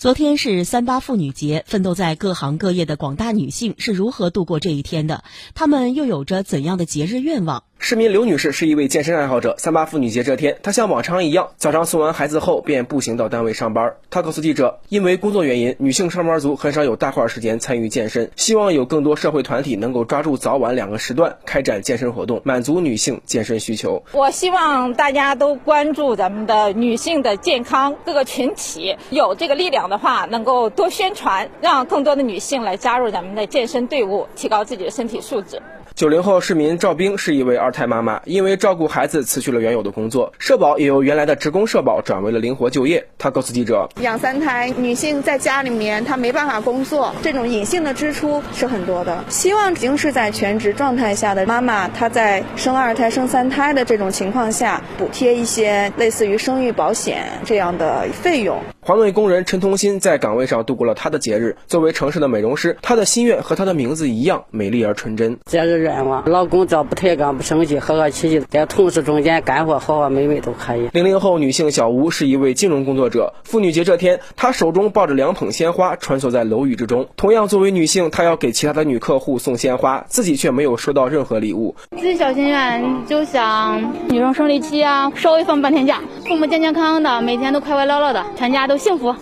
昨天是三八妇女节，奋斗在各行各业的广大女性是如何度过这一天的？她们又有着怎样的节日愿望？市民刘女士是一位健身爱好者。三八妇女节这天，她像往常一样，早上送完孩子后便步行到单位上班。她告诉记者，因为工作原因，女性上班族很少有大块时间参与健身，希望有更多社会团体能够抓住早晚两个时段开展健身活动，满足女性健身需求。我希望大家都关注咱们的女性的健康，各个群体有这个力量的话，能够多宣传，让更多的女性来加入咱们的健身队伍，提高自己的身体素质。九零后市民赵冰是一位二胎妈妈，因为照顾孩子辞去了原有的工作，社保也由原来的职工社保转为了灵活就业。她告诉记者，养三胎，女性在家里面她没办法工作，这种隐性的支出是很多的。希望已经是在全职状态下的妈妈，她在生二胎、生三胎的这种情况下，补贴一些类似于生育保险这样的费用。环卫工人陈同新在岗位上度过了他的节日。作为城市的美容师，他的心愿和他的名字一样美丽而纯真。节日愿望：老公只要不抬杠、不生气、和和气气，在同事中间干活和和美美都可以。零零后女性小吴是一位金融工作者。妇女节这天，她手中抱着两捧鲜花，穿梭在楼宇之中。同样作为女性，她要给其他的女客户送鲜花，自己却没有收到任何礼物。自己小心愿就想女生生理期啊，稍微放半天假，父母健健康康的，每天都快快乐乐的，全家都幸福。